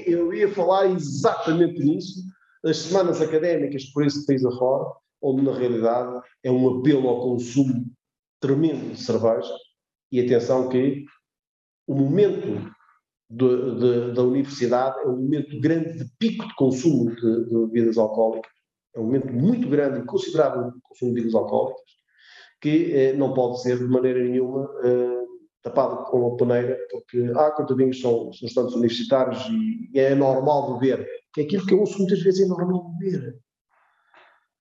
Speaker 2: eu ia falar exatamente nisso. As semanas académicas por esse país afora, onde na realidade é um apelo ao consumo tremendo de cerveja. E atenção que o momento de, de, da universidade é um momento grande de pico de consumo de, de bebidas alcoólicas. É um momento muito grande e considerável de consumo de bebidas alcoólicas, que eh, não pode ser de maneira nenhuma eh, tapado com uma paneira, porque, ah, coitadinhos, são, são estudantes universitários e, é normal beber. Que é aquilo que eu ouço muitas vezes, é normal beber.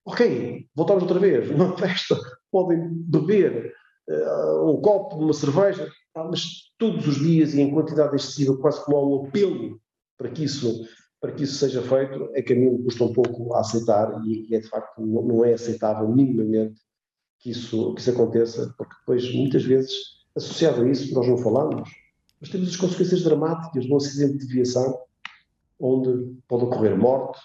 Speaker 2: Ok, voltamos outra vez, numa festa, podem beber uh, um copo, uma cerveja, mas todos os dias e em quantidade excessiva, quase como há um apelo para que isso, para que isso seja feito, é que a mim custa um pouco a aceitar e, e é de facto não, não é aceitável minimamente que isso, que isso aconteça, porque depois, muitas vezes, associado a isso, nós não falamos, mas temos as consequências dramáticas de um acidente de viação, onde pode ocorrer morte,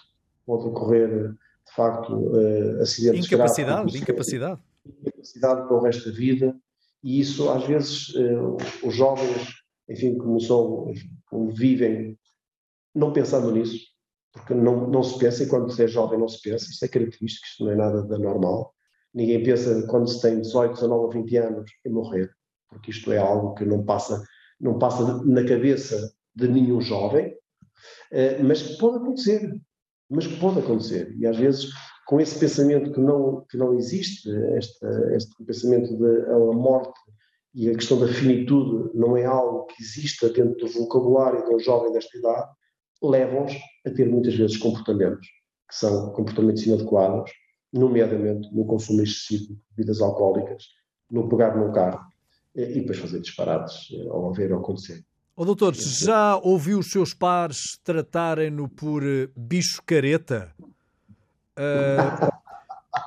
Speaker 2: pode ocorrer, de facto, uh, acidentes
Speaker 1: Incapacidade, graves, incapacidade.
Speaker 2: Incapacidade. Para o resto da vida, e isso, às vezes, uh, os jovens, enfim, como são, como vivem, não pensando nisso, porque não, não se pensa, e quando se é jovem não se pensa, isto é característico, isto não é nada da normal, Ninguém pensa quando se tem 18, 19 ou 20 anos em morrer, porque isto é algo que não passa, não passa na cabeça de nenhum jovem, eh, mas que pode acontecer. Mas que pode acontecer. E às vezes, com esse pensamento que não, que não existe, este, este pensamento de a morte e a questão da finitude não é algo que exista dentro do vocabulário de um jovem desta idade, levam-os a ter muitas vezes comportamentos que são comportamentos inadequados nomeadamente no consumo excessivo de bebidas alcoólicas, no pegar num carro e depois fazer disparates eh, ao haver ou acontecer.
Speaker 1: O oh, doutor, já ouviu os seus pares tratarem-no por eh, bicho careta? Uh,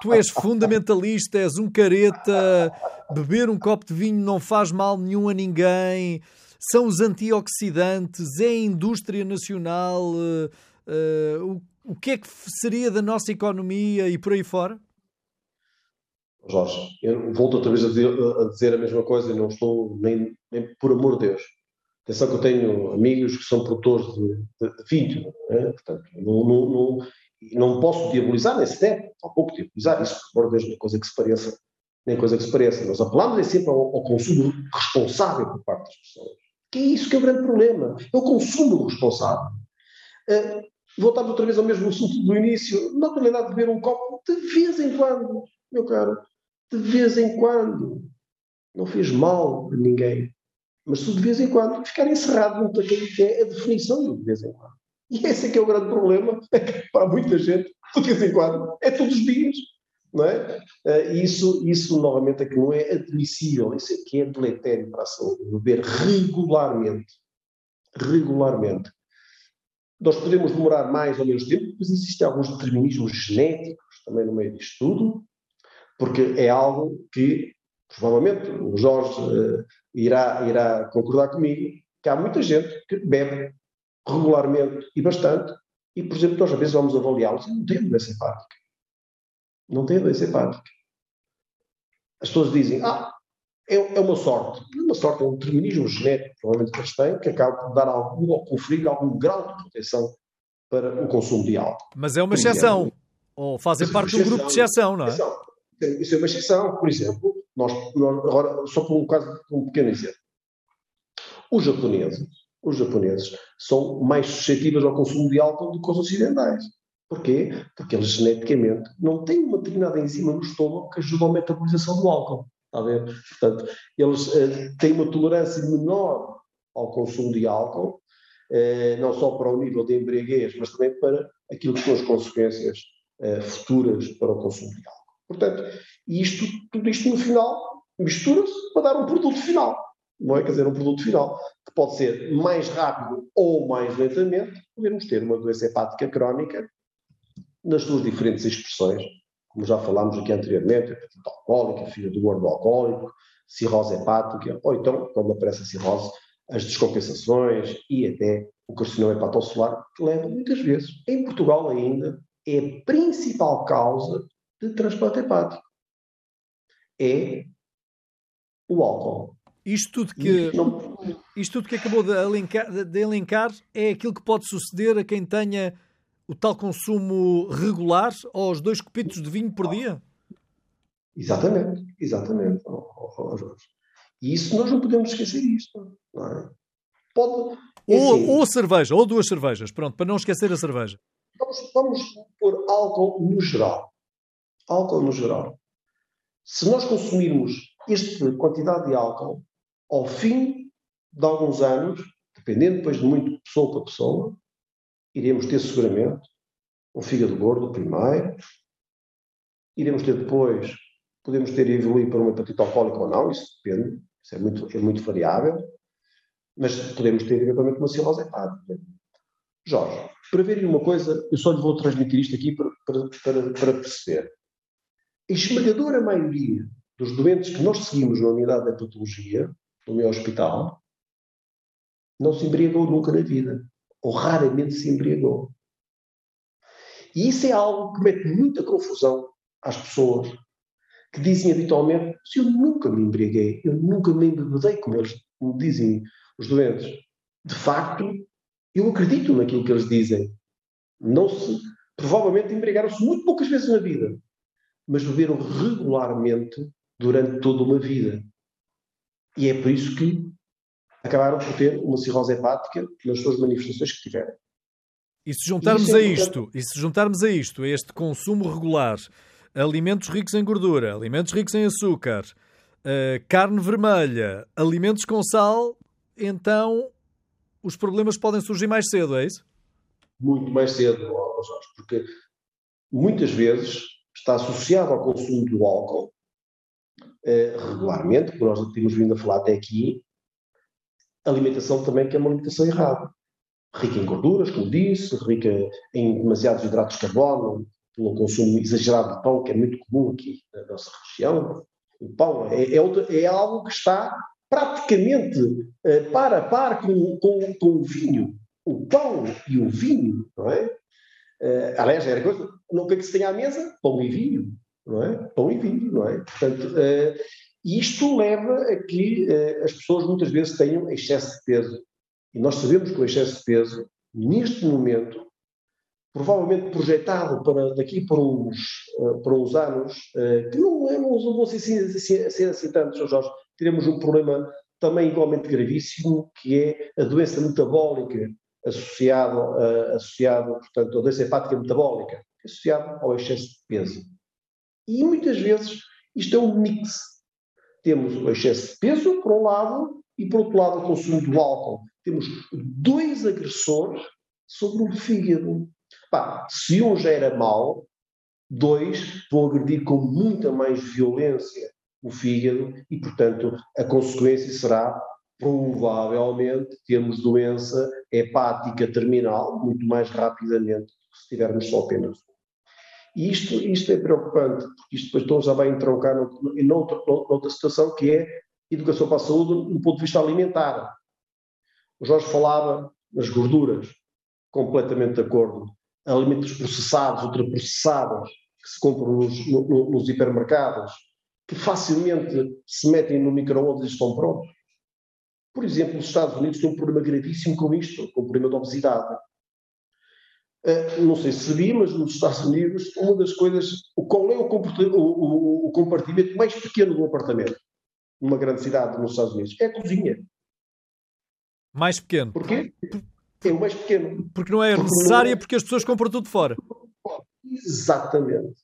Speaker 1: tu és fundamentalista, és um careta, beber um copo de vinho não faz mal nenhum a ninguém, são os antioxidantes, é a indústria nacional. Uh, uh, o que é que seria da nossa economia e por aí fora?
Speaker 2: Jorge, eu volto outra vez a dizer, a dizer a mesma coisa e não estou nem, nem, por amor de Deus. Atenção que eu tenho amigos que são produtores de, de, de vídeo, né? portanto, não, não, não, não, posso diabolizar, nem se deve, pouco diabolizar isso, por amor de Deus, nem coisa que se pareça, nem coisa que se pareça. Nós apelamos é sempre ao, ao, consumo responsável por parte das pessoas. Que é isso que é o grande problema, é o consumo responsável. Uh, outra vez ao mesmo assunto do início, na realidade de beber um copo de vez em quando, meu caro, de vez em quando. Não fez mal a ninguém. Mas se de vez em quando ficar encerrado junto daquilo que é a definição do de vez em quando. E esse é que é o grande problema, é para muita gente, de vez em quando, é todos os dias. Não é? Uh, isso, isso, novamente, é que não é admissível, isso é que é deletério para a saúde, beber regularmente. Regularmente. Nós podemos demorar mais ou menos tempo, mas existem alguns determinismos genéticos também no meio disto tudo, porque é algo que, provavelmente, o Jorge uh, irá, irá concordar comigo, que há muita gente que bebe regularmente e bastante, e, por exemplo, nós às vezes vamos avaliá-los e não tem doença hepática. Não tem doença hepática. As pessoas dizem, ah, é, é uma sorte. É uma sorte, é um determinismo genético, provavelmente que eles têm, que acaba por dar algum, ou conferir algum grau de proteção para o consumo de álcool.
Speaker 1: Mas é uma exceção. Ou fazem parte de um grupo de exceção, não é?
Speaker 2: Isso é uma exceção. Por exemplo, nós, nós agora, só por um caso, um pequeno exemplo. Os japoneses, os japoneses são mais suscetíveis ao consumo de álcool do que os ocidentais. Porquê? Porque eles geneticamente não têm uma determinada enzima no estômago que ajuda à metabolização do álcool. Está a ver? Portanto, eles uh, têm uma tolerância menor ao consumo de álcool, uh, não só para o nível de embriaguez, mas também para aquilo que são as consequências uh, futuras para o consumo de álcool. Portanto, isto, tudo isto no final mistura-se para dar um produto final. Não é? Quer dizer, um produto final que pode ser mais rápido ou mais lentamente, podemos ter uma doença hepática crónica nas suas diferentes expressões, como já falámos aqui anteriormente, hepatite alcoólica, filho do gordo alcoólico, cirrose hepática, ou então, quando aparece a cirrose, as descompensações e até o carcinoma hepatocelular, que leva muitas vezes, em Portugal ainda, é a principal causa de transplante hepático. É o álcool.
Speaker 1: Isto tudo que, não... isto tudo que acabou de elencar, de elencar é aquilo que pode suceder a quem tenha o tal consumo regular aos dois copitos de vinho por dia?
Speaker 2: Exatamente, exatamente. E isso nós não podemos esquecer isto. Não é?
Speaker 1: Pode, é ou, assim, ou cerveja, ou duas cervejas, pronto, para não esquecer a cerveja.
Speaker 2: Vamos, vamos pôr álcool no geral. Álcool no geral. Se nós consumirmos esta quantidade de álcool, ao fim de alguns anos, dependendo depois de muito pessoa para pessoa, iremos ter seguramente um fígado gordo primeiro, iremos ter depois, podemos ter evoluído para uma hepatite alcoólica ou não, isso depende, Isso é muito, é muito variável, mas podemos ter eventualmente uma cirrose hepática. Jorge, para verem uma coisa, eu só lhe vou transmitir isto aqui para, para, para, para perceber. A esmagadora maioria dos doentes que nós seguimos na unidade da patologia, no meu hospital, não se embriagou nunca na vida. Ou raramente se embriagou. E isso é algo que mete muita confusão às pessoas que dizem habitualmente: se eu nunca me embriaguei, eu nunca me embebedei, como eles me dizem os doentes. De facto, eu acredito naquilo que eles dizem. Não se, provavelmente embriagaram-se muito poucas vezes na vida, mas beberam regularmente durante toda uma vida. E é por isso que acabaram por ter uma cirrose hepática nas suas manifestações que tiveram.
Speaker 1: E se juntarmos é a isto, e se juntarmos a isto, a este consumo regular, alimentos ricos em gordura, alimentos ricos em açúcar, uh, carne vermelha, alimentos com sal, então os problemas podem surgir mais cedo, é isso?
Speaker 2: Muito mais cedo, Jorge, porque muitas vezes está associado ao consumo do álcool eh, regularmente, como nós temos vindo a falar até aqui, alimentação também que é uma alimentação errada. Rica em gorduras, como disse, rica em demasiados hidratos de carbono, pelo consumo exagerado de pão, que é muito comum aqui na nossa região. O pão é, é, é algo que está praticamente uh, para a par com, com, com, o vinho. O pão e o vinho, não é? Uh, aliás, era coisa, não que se tenha à mesa, pão e vinho, não é? Pão e vinho, não é? Portanto, uh, isto leva a que uh, as pessoas muitas vezes tenham excesso de peso. E nós sabemos que o excesso de peso, neste momento, provavelmente projetado para daqui para uns, uh, para uns anos, uh, que não, é, não vão ser assim, assim, assim, assim tantos, Jorge, teremos um problema também igualmente gravíssimo, que é a doença metabólica associada, associado, portanto, a doença hepática metabólica, associada ao excesso de peso. E muitas vezes isto é um mix temos o excesso de peso, por um lado, e por outro lado, o consumo do álcool. Temos dois agressores sobre o fígado. Pá, se um já era mau, dois vão agredir com muita mais violência o fígado e, portanto, a consequência será provavelmente termos doença hepática terminal muito mais rapidamente do que se tivermos só apenas e isto, isto é preocupante, porque isto depois então já vai entroncar noutra, noutra situação que é educação para a saúde no ponto de vista alimentar. O Jorge falava nas gorduras, completamente de acordo. Alimentos processados, ultraprocessados, que se compram nos, no, nos hipermercados, que facilmente se metem no micro-ondas e estão prontos. Por exemplo, os Estados Unidos têm um problema gravíssimo com isto, com o problema da obesidade. Uh, não sei se sabia, mas nos Estados Unidos, uma das coisas. Qual é o, o, o, compartimento mais pequeno do apartamento? Numa grande cidade nos Estados Unidos? É a cozinha.
Speaker 1: Mais pequeno.
Speaker 2: Porquê? É o mais pequeno.
Speaker 1: Porque não é porque necessária, não é... porque as pessoas compram tudo fora.
Speaker 2: Exatamente.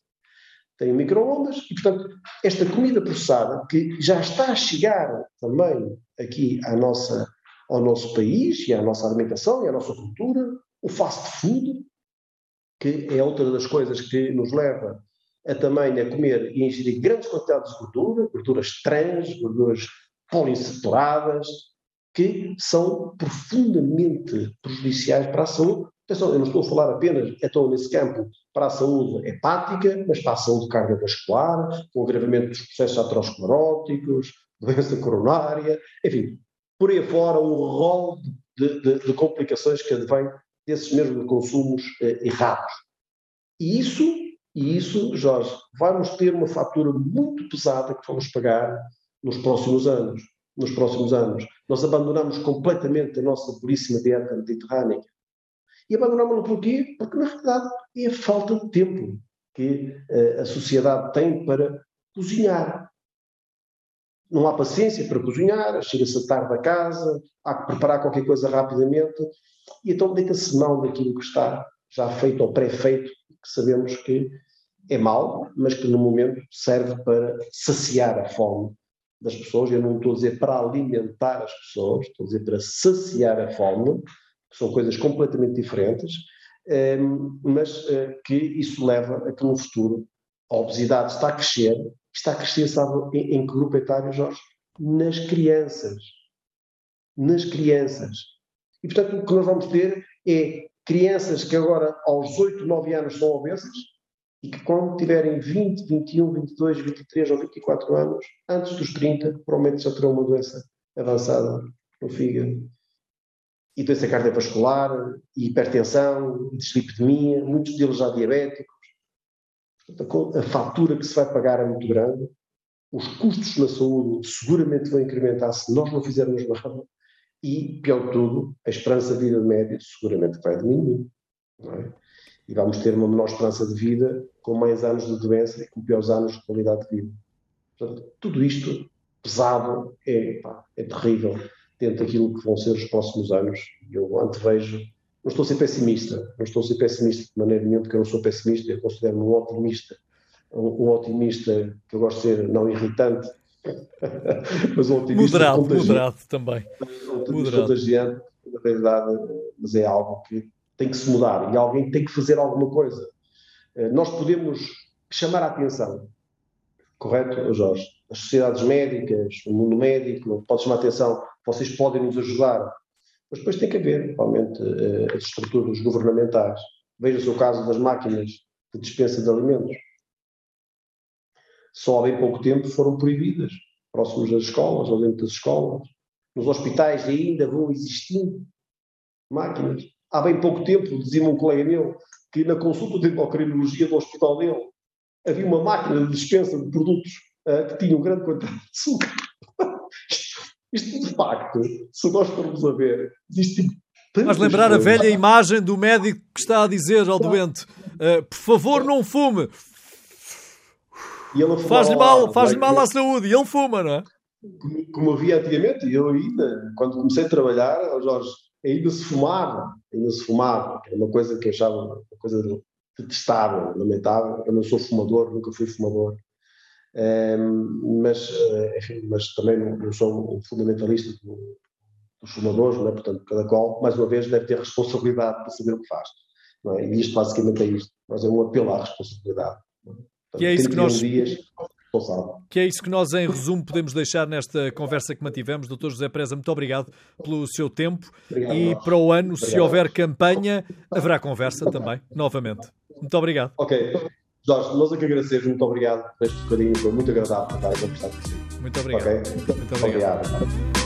Speaker 2: Tem micro-ondas e, portanto, esta comida processada, que já está a chegar também aqui à nossa, ao nosso país e à nossa alimentação e à nossa cultura, o fast food, que é outra das coisas que nos leva a também a comer e ingerir grandes quantidades de gordura, gorduras trans, gorduras poliinsaturadas, que são profundamente prejudiciais para a saúde. Atenção, eu não estou a falar apenas, estou nesse campo, para a saúde hepática, mas para a saúde cardiovascular, com agravamento dos processos ateroscleróticos, doença coronária, enfim, por aí fora um rol de, de, de complicações que advém desses mesmos consumos eh, errados. E isso, e isso, Jorge, vai-nos ter uma fatura muito pesada que vamos pagar nos próximos anos. Nos próximos anos. Nós abandonamos completamente a nossa belíssima dieta mediterrânea. E abandonamos-la porquê? Porque, na verdade, é a falta de tempo que uh, a sociedade tem para cozinhar. Não há paciência para cozinhar, chega-se tarde a casa, há que preparar qualquer coisa rapidamente e então deita-se mão daquilo que está já feito ou pré-feito, que sabemos que é mau, mas que no momento serve para saciar a fome das pessoas. Eu não estou a dizer para alimentar as pessoas, estou a dizer para saciar a fome, são coisas completamente diferentes, ehm, mas eh, que isso leva a que no futuro a obesidade está a crescer. Está a crescer, sabe, em, em que grupo etário, Jorge? nas crianças. Nas crianças. E, portanto, o que nós vamos ter é crianças que agora, aos 8, 9 anos, são obesas e que, quando tiverem 20, 21, 22, 23 ou 24 anos, antes dos 30, provavelmente já terão uma doença avançada no fígado. E doença cardiovascular, hipertensão, dislipidemia, muitos deles já diabéticos. A fatura que se vai pagar é muito grande. Os custos na saúde seguramente vão incrementar se nós não fizermos nada. E, pior de tudo, a esperança de vida média seguramente vai diminuir. É? E vamos ter uma menor esperança de vida com mais anos de doença e com piores anos de qualidade de vida. Portanto, tudo isto pesado é, pá, é terrível dentro daquilo que vão ser os próximos anos. Eu antevejo não estou a ser pessimista, não estou a ser pessimista de maneira nenhuma, porque eu não sou pessimista, eu considero-me um otimista, um, um, otimista que eu gosto de ser não irritante, mas um otimista
Speaker 1: moderado, moderado também.
Speaker 2: Um otimista moderado. contagiante, na realidade, mas é algo que tem que se mudar e alguém tem que fazer alguma coisa. Eh, nós podemos chamar a atenção, correto, Jorge? As sociedades médicas, o mundo médico, pode chamar a atenção, vocês podem nos ajudar mas depois tem que haver, realmente, eh, as estruturas governamentais. Veja-se o caso das máquinas de dispensa de alimentos. Só há bem pouco tempo foram proibidas, próximos das escolas ou dentro das escolas. Nos hospitais ainda vão existindo máquinas. Há bem pouco tempo, dizia um colega meu, que na consulta de endocrinologia do hospital dele havia uma máquina de dispensa de produtos uh, que tinham grande quantidade de açúcar. Isto, de facto, se nós formos a ver, existe
Speaker 1: Faz lembrar coisas. a velha imagem do médico que está a dizer ao doente: uh, por favor, não fume. Faz-lhe mal, faz mal à saúde. E ele fuma, não é?
Speaker 2: Como, como havia antigamente, eu ainda, quando comecei a trabalhar, Jorge, ainda se fumava, ainda se fumava, era uma coisa que eu achava uma coisa detestável, lamentável. Eu não sou fumador, nunca fui fumador mas, eh, enfim, mas também não, não sou um fundamentalista do, dos fumadores, não é? portanto, cada qual, mais uma vez, deve ter responsabilidade para saber o que faz. É? E isto basicamente é isto. Mas é um apelo à responsabilidade. É? Portanto,
Speaker 1: que é isso que nós. Dias, que é isso que nós, em resumo, podemos deixar nesta conversa que mantivemos. Doutor José Preza, muito obrigado pelo seu tempo. Obrigado, e para o ano, obrigado. se houver campanha, haverá conversa também, novamente. Muito obrigado.
Speaker 2: Ok. Jorge, nós é que agradecemos, muito obrigado por este bocadinho, foi muito agradável estar a conversar consigo.
Speaker 1: Muito obrigado. Okay?
Speaker 2: Muito obrigado. obrigado.